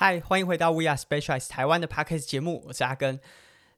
嗨，欢迎回到 We Are Specialized 台湾的 Parkes 节目，我是阿根。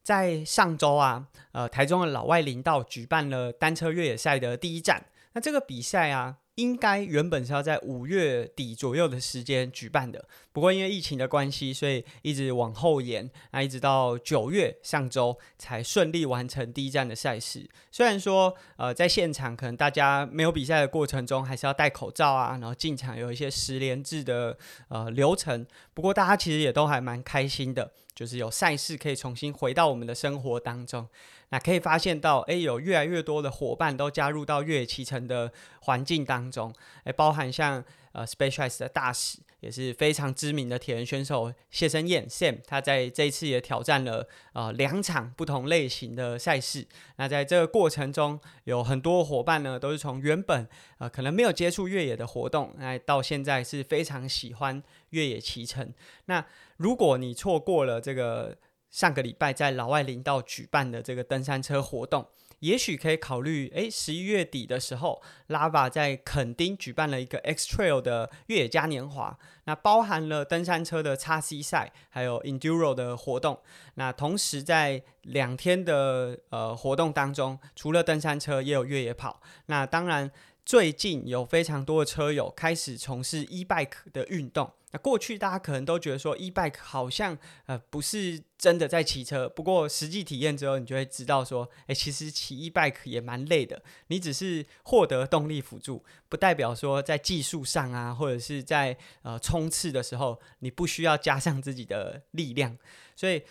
在上周啊，呃，台中的老外林道举办了单车越野赛的第一站。那这个比赛啊。应该原本是要在五月底左右的时间举办的，不过因为疫情的关系，所以一直往后延，那一直到九月上周才顺利完成第一站的赛事。虽然说，呃，在现场可能大家没有比赛的过程中，还是要戴口罩啊，然后进场有一些十连制的呃流程，不过大家其实也都还蛮开心的，就是有赛事可以重新回到我们的生活当中。那可以发现到，哎，有越来越多的伙伴都加入到越野骑乘的环境当中，哎，包含像呃 s p e c i a l i z e 的大使，也是非常知名的铁人选手谢生燕 Sam，他在这一次也挑战了呃两场不同类型的赛事。那在这个过程中，有很多伙伴呢，都是从原本呃可能没有接触越野的活动，那到现在是非常喜欢越野骑乘。那如果你错过了这个，上个礼拜在老外林道举办的这个登山车活动，也许可以考虑。诶，十一月底的时候，Lava 在垦丁举办了一个 X Trail 的越野嘉年华，那包含了登山车的叉 C 赛，还有 Enduro 的活动。那同时在两天的呃活动当中，除了登山车，也有越野跑。那当然。最近有非常多的车友开始从事 e bike 的运动。那过去大家可能都觉得说 e bike 好像呃不是真的在骑车，不过实际体验之后，你就会知道说，诶，其实骑 e bike 也蛮累的。你只是获得动力辅助，不代表说在技术上啊，或者是在呃冲刺的时候，你不需要加上自己的力量。所以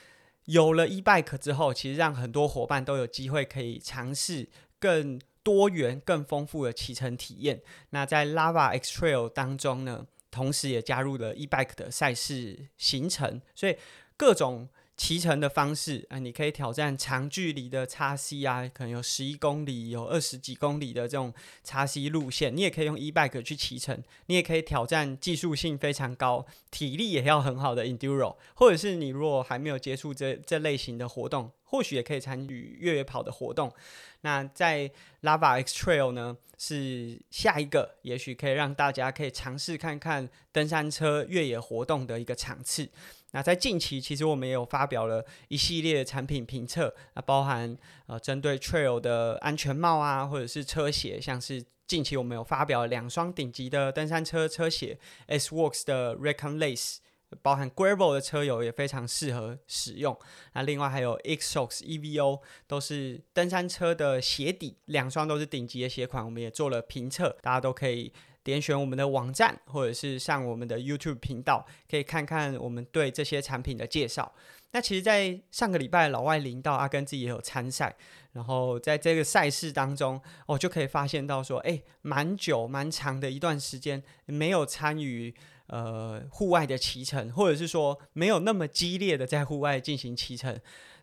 有了 e bike 之后，其实让很多伙伴都有机会可以尝试更。多元、更丰富的骑乘体验。那在 Lava X Trail 当中呢，同时也加入了 e bike 的赛事行程，所以各种。骑乘的方式啊，你可以挑战长距离的叉 C 啊，可能有十一公里、有二十几公里的这种叉 C 路线。你也可以用 e bike 去骑乘，你也可以挑战技术性非常高、体力也要很好的 enduro，或者是你如果还没有接触这这类型的活动，或许也可以参与越野跑的活动。那在 Lava X Trail 呢，是下一个，也许可以让大家可以尝试看看登山车越野活动的一个场次。那在近期，其实我们也有发表了一系列产品评测，那包含呃针对 Trail 的安全帽啊，或者是车鞋，像是近期我们有发表两双顶级的登山车车鞋，S Works 的 Recon Lace，包含 Gravel 的车友也非常适合使用。那另外还有 Xox Evo，都是登山车的鞋底，两双都是顶级的鞋款，我们也做了评测，大家都可以。点选我们的网站，或者是上我们的 YouTube 频道，可以看看我们对这些产品的介绍。那其实，在上个礼拜老外领到阿根自己也有参赛，然后在这个赛事当中，哦，就可以发现到说，哎，蛮久蛮长的一段时间没有参与呃户外的骑乘，或者是说没有那么激烈的在户外进行骑乘，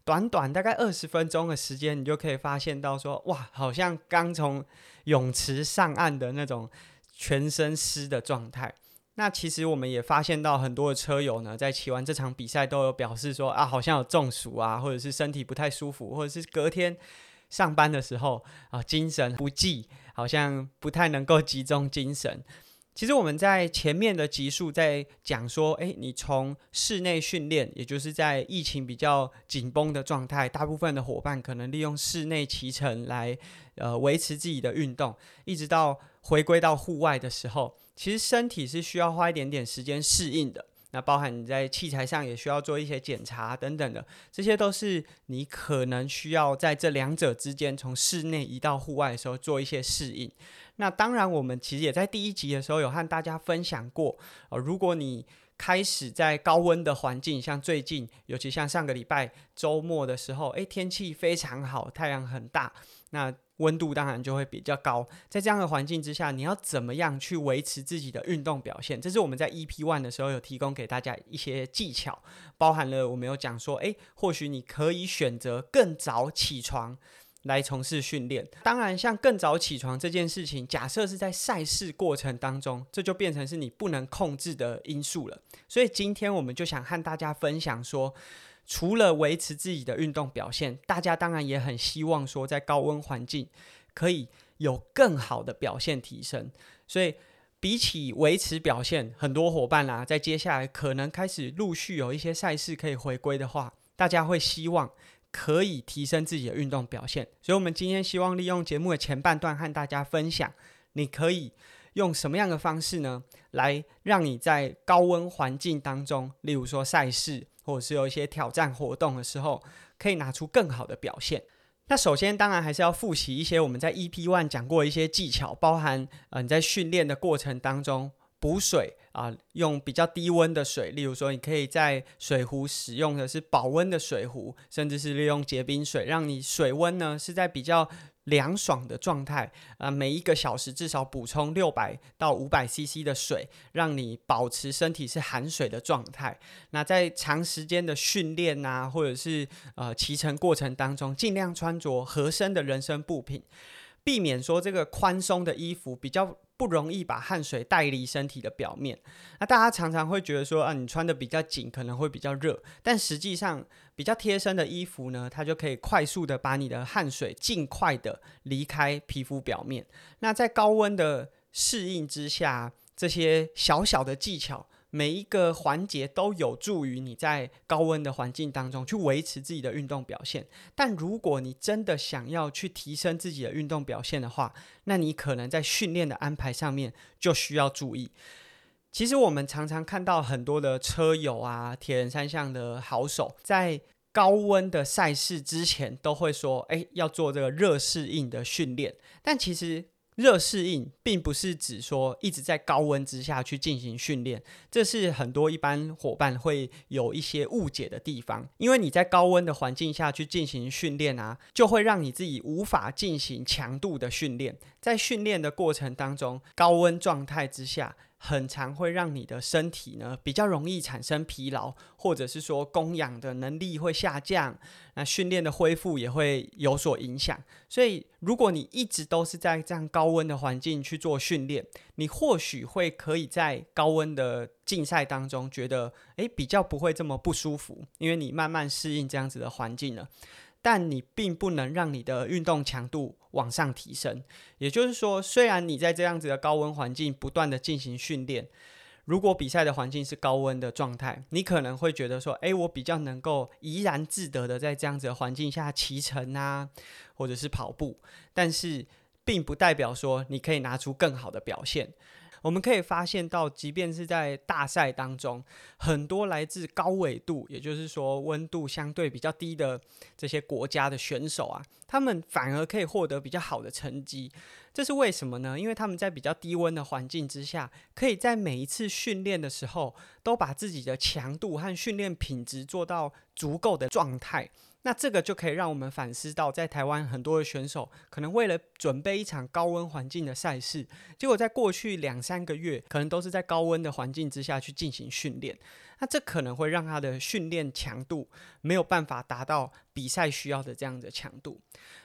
短短大概二十分钟的时间，你就可以发现到说，哇，好像刚从泳池上岸的那种。全身湿的状态，那其实我们也发现到很多的车友呢，在骑完这场比赛都有表示说啊，好像有中暑啊，或者是身体不太舒服，或者是隔天上班的时候啊，精神不济，好像不太能够集中精神。其实我们在前面的集数在讲说，诶，你从室内训练，也就是在疫情比较紧绷的状态，大部分的伙伴可能利用室内骑乘来呃维持自己的运动，一直到。回归到户外的时候，其实身体是需要花一点点时间适应的。那包含你在器材上也需要做一些检查等等的，这些都是你可能需要在这两者之间从室内移到户外的时候做一些适应。那当然，我们其实也在第一集的时候有和大家分享过，呃，如果你开始在高温的环境，像最近，尤其像上个礼拜周末的时候，诶，天气非常好，太阳很大，那。温度当然就会比较高，在这样的环境之下，你要怎么样去维持自己的运动表现？这是我们在 EP One 的时候有提供给大家一些技巧，包含了我们有讲说，诶，或许你可以选择更早起床来从事训练。当然，像更早起床这件事情，假设是在赛事过程当中，这就变成是你不能控制的因素了。所以今天我们就想和大家分享说。除了维持自己的运动表现，大家当然也很希望说，在高温环境可以有更好的表现提升。所以比起维持表现，很多伙伴啊，在接下来可能开始陆续有一些赛事可以回归的话，大家会希望可以提升自己的运动表现。所以，我们今天希望利用节目的前半段和大家分享，你可以用什么样的方式呢，来让你在高温环境当中，例如说赛事或者是有一些挑战活动的时候，可以拿出更好的表现。那首先，当然还是要复习一些我们在 EP One 讲过一些技巧，包含呃你在训练的过程当中补水啊，用比较低温的水，例如说你可以在水壶使用的是保温的水壶，甚至是利用结冰水，让你水温呢是在比较。凉爽的状态，啊，每一个小时至少补充六百到五百 CC 的水，让你保持身体是含水的状态。那在长时间的训练啊，或者是呃骑乘过程当中，尽量穿着合身的人身布品，避免说这个宽松的衣服比较。不容易把汗水带离身体的表面。那大家常常会觉得说啊，你穿的比较紧可能会比较热，但实际上比较贴身的衣服呢，它就可以快速的把你的汗水尽快的离开皮肤表面。那在高温的适应之下，这些小小的技巧。每一个环节都有助于你在高温的环境当中去维持自己的运动表现。但如果你真的想要去提升自己的运动表现的话，那你可能在训练的安排上面就需要注意。其实我们常常看到很多的车友啊，铁人三项的好手，在高温的赛事之前都会说：“诶，要做这个热适应的训练。”但其实。热适应并不是指说一直在高温之下去进行训练，这是很多一般伙伴会有一些误解的地方。因为你在高温的环境下去进行训练啊，就会让你自己无法进行强度的训练。在训练的过程当中，高温状态之下。很常会让你的身体呢比较容易产生疲劳，或者是说供氧的能力会下降，那训练的恢复也会有所影响。所以，如果你一直都是在这样高温的环境去做训练，你或许会可以在高温的竞赛当中觉得，诶比较不会这么不舒服，因为你慢慢适应这样子的环境了。但你并不能让你的运动强度往上提升，也就是说，虽然你在这样子的高温环境不断的进行训练，如果比赛的环境是高温的状态，你可能会觉得说，诶，我比较能够怡然自得的在这样子的环境下骑乘啊，或者是跑步，但是并不代表说你可以拿出更好的表现。我们可以发现到，即便是在大赛当中，很多来自高纬度，也就是说温度相对比较低的这些国家的选手啊，他们反而可以获得比较好的成绩。这是为什么呢？因为他们在比较低温的环境之下，可以在每一次训练的时候，都把自己的强度和训练品质做到足够的状态。那这个就可以让我们反思到，在台湾很多的选手可能为了准备一场高温环境的赛事，结果在过去两三个月，可能都是在高温的环境之下去进行训练。那这可能会让他的训练强度没有办法达到比赛需要的这样的强度。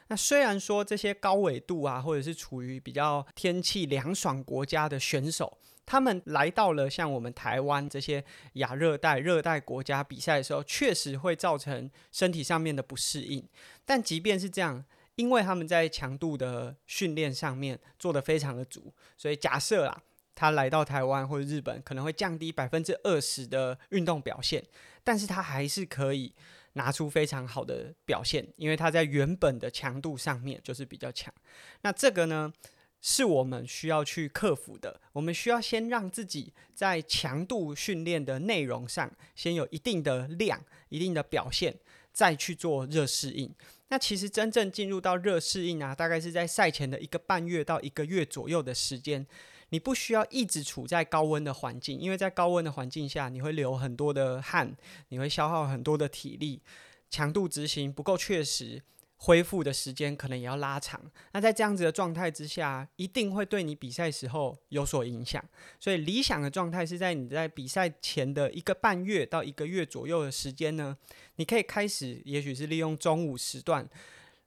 那虽然说这些高纬度啊，或者是处于比较天气凉爽国家的选手，他们来到了像我们台湾这些亚热带、热带国家比赛的时候，确实会造成身体上面的不适应。但即便是这样，因为他们在强度的训练上面做得非常的足，所以假设啦，他来到台湾或者日本，可能会降低百分之二十的运动表现，但是他还是可以拿出非常好的表现，因为他在原本的强度上面就是比较强。那这个呢？是我们需要去克服的。我们需要先让自己在强度训练的内容上先有一定的量、一定的表现，再去做热适应。那其实真正进入到热适应啊，大概是在赛前的一个半月到一个月左右的时间。你不需要一直处在高温的环境，因为在高温的环境下，你会流很多的汗，你会消耗很多的体力，强度执行不够确实。恢复的时间可能也要拉长，那在这样子的状态之下，一定会对你比赛时候有所影响。所以理想的状态是在你在比赛前的一个半月到一个月左右的时间呢，你可以开始，也许是利用中午时段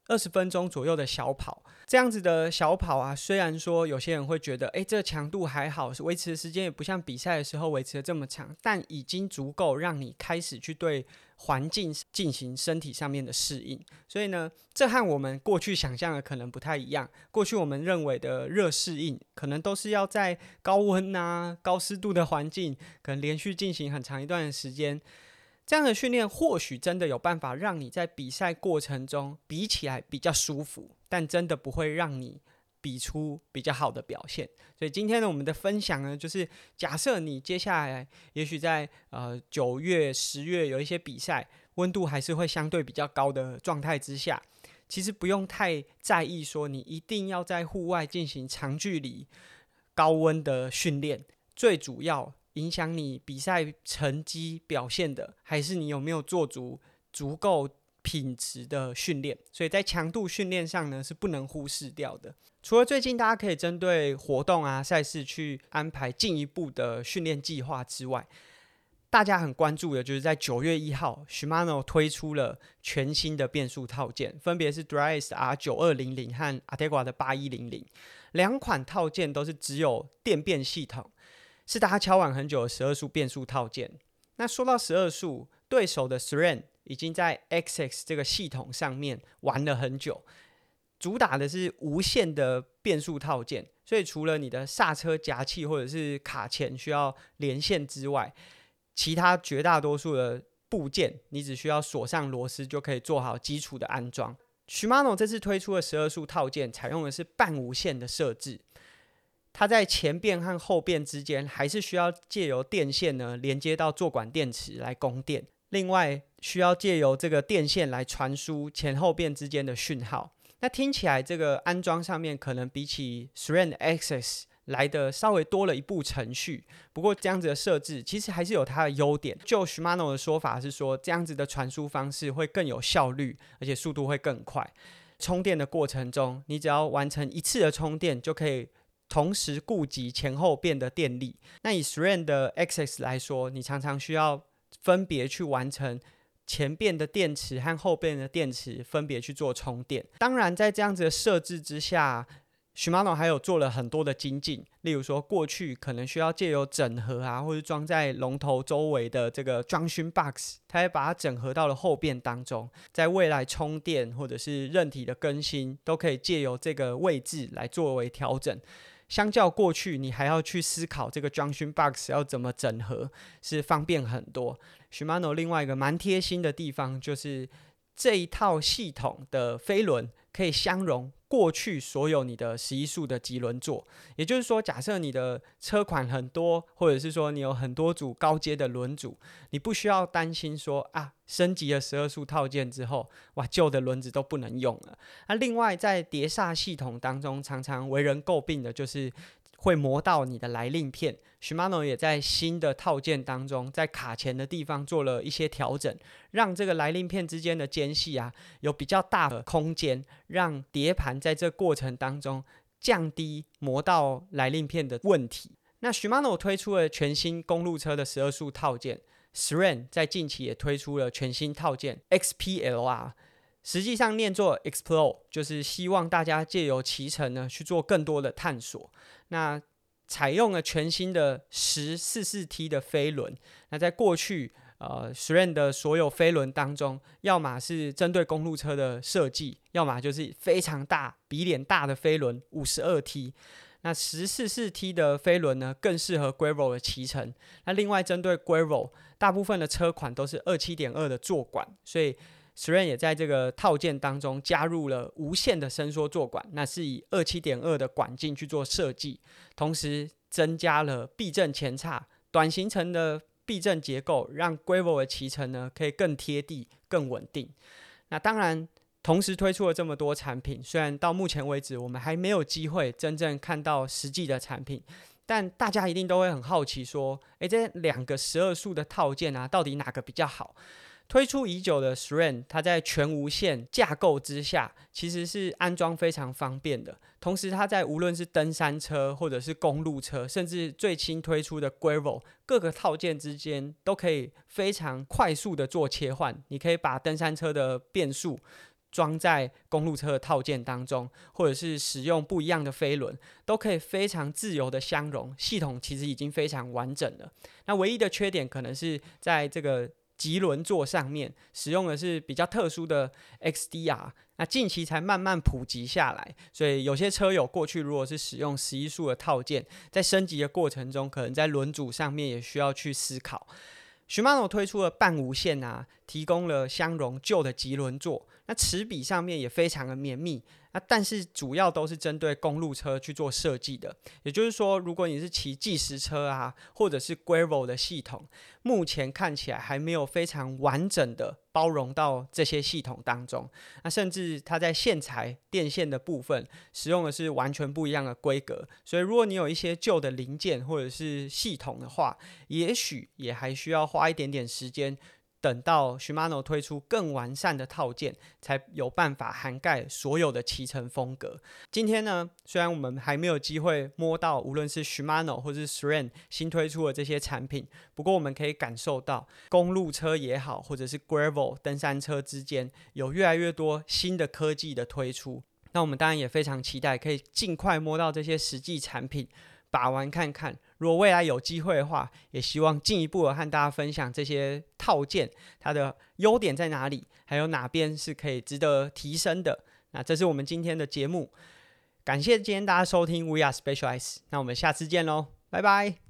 二十分钟左右的小跑。这样子的小跑啊，虽然说有些人会觉得，诶，这个强度还好，维持的时间也不像比赛的时候维持的这么长，但已经足够让你开始去对环境进行身体上面的适应。所以呢，这和我们过去想象的可能不太一样。过去我们认为的热适应，可能都是要在高温啊、高湿度的环境，可能连续进行很长一段时间。这样的训练或许真的有办法让你在比赛过程中比起来比较舒服，但真的不会让你比出比较好的表现。所以今天呢，我们的分享呢，就是假设你接下来也许在呃九月、十月有一些比赛，温度还是会相对比较高的状态之下，其实不用太在意说你一定要在户外进行长距离高温的训练，最主要。影响你比赛成绩表现的，还是你有没有做足足够品质的训练？所以在强度训练上呢，是不能忽视掉的。除了最近大家可以针对活动啊赛事去安排进一步的训练计划之外，大家很关注的就是在九月一号，Shimano 推出了全新的变速套件，分别是 Dryas R 九二零零和 Ategra 的八一零零，两款套件都是只有电变系统。是大家敲碗很久的十二速变速套件。那说到十二速，对手的 SRAM 已经在 XX 这个系统上面玩了很久，主打的是无线的变速套件。所以除了你的刹车夹器或者是卡钳需要连线之外，其他绝大多数的部件，你只需要锁上螺丝就可以做好基础的安装。Shimano 这次推出的十二速套件，采用的是半无线的设置。它在前变和后变之间，还是需要借由电线呢连接到坐管电池来供电。另外，需要借由这个电线来传输前后变之间的讯号。那听起来，这个安装上面可能比起 SRAN Access 来的稍微多了一步程序。不过，这样子的设置其实还是有它的优点。就 Shimano 的说法是说，这样子的传输方式会更有效率，而且速度会更快。充电的过程中，你只要完成一次的充电就可以。同时顾及前后变的电力。那以 SRAM 的 Access 来说，你常常需要分别去完成前变的电池和后变的电池分别去做充电。当然，在这样子的设置之下，Shimano 还有做了很多的精进。例如说，过去可能需要借由整合啊，或者装在龙头周围的这个 Junction Box，它也把它整合到了后变当中。在未来充电或者是韧体的更新，都可以借由这个位置来作为调整。相较过去，你还要去思考这个 junction box 要怎么整合，是方便很多。Shimano 另外一个蛮贴心的地方，就是这一套系统的飞轮可以相容。过去所有你的十一速的级轮座，也就是说，假设你的车款很多，或者是说你有很多组高阶的轮组，你不需要担心说啊，升级了十二速套件之后，哇，旧的轮子都不能用了。那另外在碟刹系统当中，常常为人诟病的就是会磨到你的来令片。Shimano 也在新的套件当中，在卡钳的地方做了一些调整，让这个来令片之间的间隙啊有比较大的空间，让碟盘在这过程当中降低磨到来令片的问题。那 Shimano 推出了全新公路车的十二速套件，SRAM 在近期也推出了全新套件 XPLR，实际上念作 Explore，就是希望大家借由骑乘呢去做更多的探索。那采用了全新的十四四 T 的飞轮。那在过去，呃，SRAM 的所有飞轮当中，要么是针对公路车的设计，要么就是非常大、比脸大的飞轮，五十二 T。那十四四 T 的飞轮呢，更适合 Gravel 的骑乘。那另外针对 Gravel，大部分的车款都是二七点二的座管，所以 SRAM 也在这个套件当中加入了无线的伸缩座管，那是以二七点二的管径去做设计。同时增加了避震前叉、短行程的避震结构，让 Gravel 的骑乘呢可以更贴地、更稳定。那当然，同时推出了这么多产品，虽然到目前为止我们还没有机会真正看到实际的产品，但大家一定都会很好奇说：诶，这两个十二速的套件啊，到底哪个比较好？推出已久的 SRAM，它在全无线架构之下，其实是安装非常方便的。同时，它在无论是登山车或者是公路车，甚至最新推出的 Gravel，各个套件之间都可以非常快速的做切换。你可以把登山车的变速装在公路车的套件当中，或者是使用不一样的飞轮，都可以非常自由的相容。系统其实已经非常完整了。那唯一的缺点可能是在这个棘轮座上面使用的是比较特殊的 XDR，那近期才慢慢普及下来，所以有些车友过去如果是使用十一速的套件，在升级的过程中，可能在轮组上面也需要去思考。Shimano 推出了半无线啊，提供了相容旧的棘轮座，那齿比上面也非常的绵密。那但是主要都是针对公路车去做设计的，也就是说，如果你是骑计时车啊，或者是 Gravel 的系统，目前看起来还没有非常完整的包容到这些系统当中。那甚至它在线材电线的部分使用的是完全不一样的规格，所以如果你有一些旧的零件或者是系统的话，也许也还需要花一点点时间。等到 Shimano 推出更完善的套件，才有办法涵盖所有的骑乘风格。今天呢，虽然我们还没有机会摸到无论是 Shimano 或是 SRAM 新推出的这些产品，不过我们可以感受到公路车也好，或者是 Gravel 登山车之间有越来越多新的科技的推出。那我们当然也非常期待，可以尽快摸到这些实际产品。把玩看看，如果未来有机会的话，也希望进一步的和大家分享这些套件它的优点在哪里，还有哪边是可以值得提升的。那这是我们今天的节目，感谢今天大家收听 We Are Specialized，那我们下次见喽，拜拜。